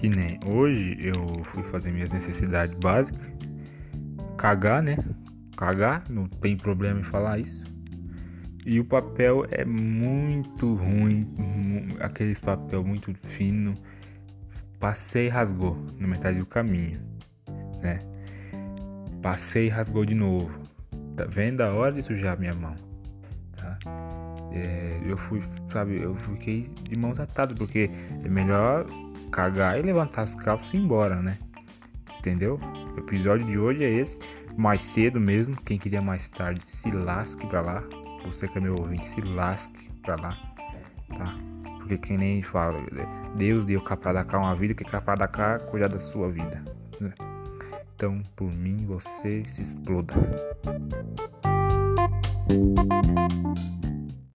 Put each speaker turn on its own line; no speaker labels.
Que nem hoje eu fui fazer minhas necessidades básicas. Cagar, né? Cagar, não tem problema em falar isso. E o papel é muito ruim, aqueles papel muito fino. Passei e rasgou na metade do caminho, né? Passei e rasgou de novo. Tá vendo a hora de sujar minha mão, tá? É, eu fui, sabe, eu fiquei de mãos atadas porque é melhor cagar e levantar as calças e ir embora, né? Entendeu? O episódio de hoje é esse, mais cedo mesmo. Quem queria mais tarde, se lasque pra lá. Você que é meu ouvinte, se lasque pra lá, tá? Porque quem nem fala, Deus deu cá pra cá uma vida, que cá pra cá cuidar da sua vida. Né? Então, por mim, você se exploda.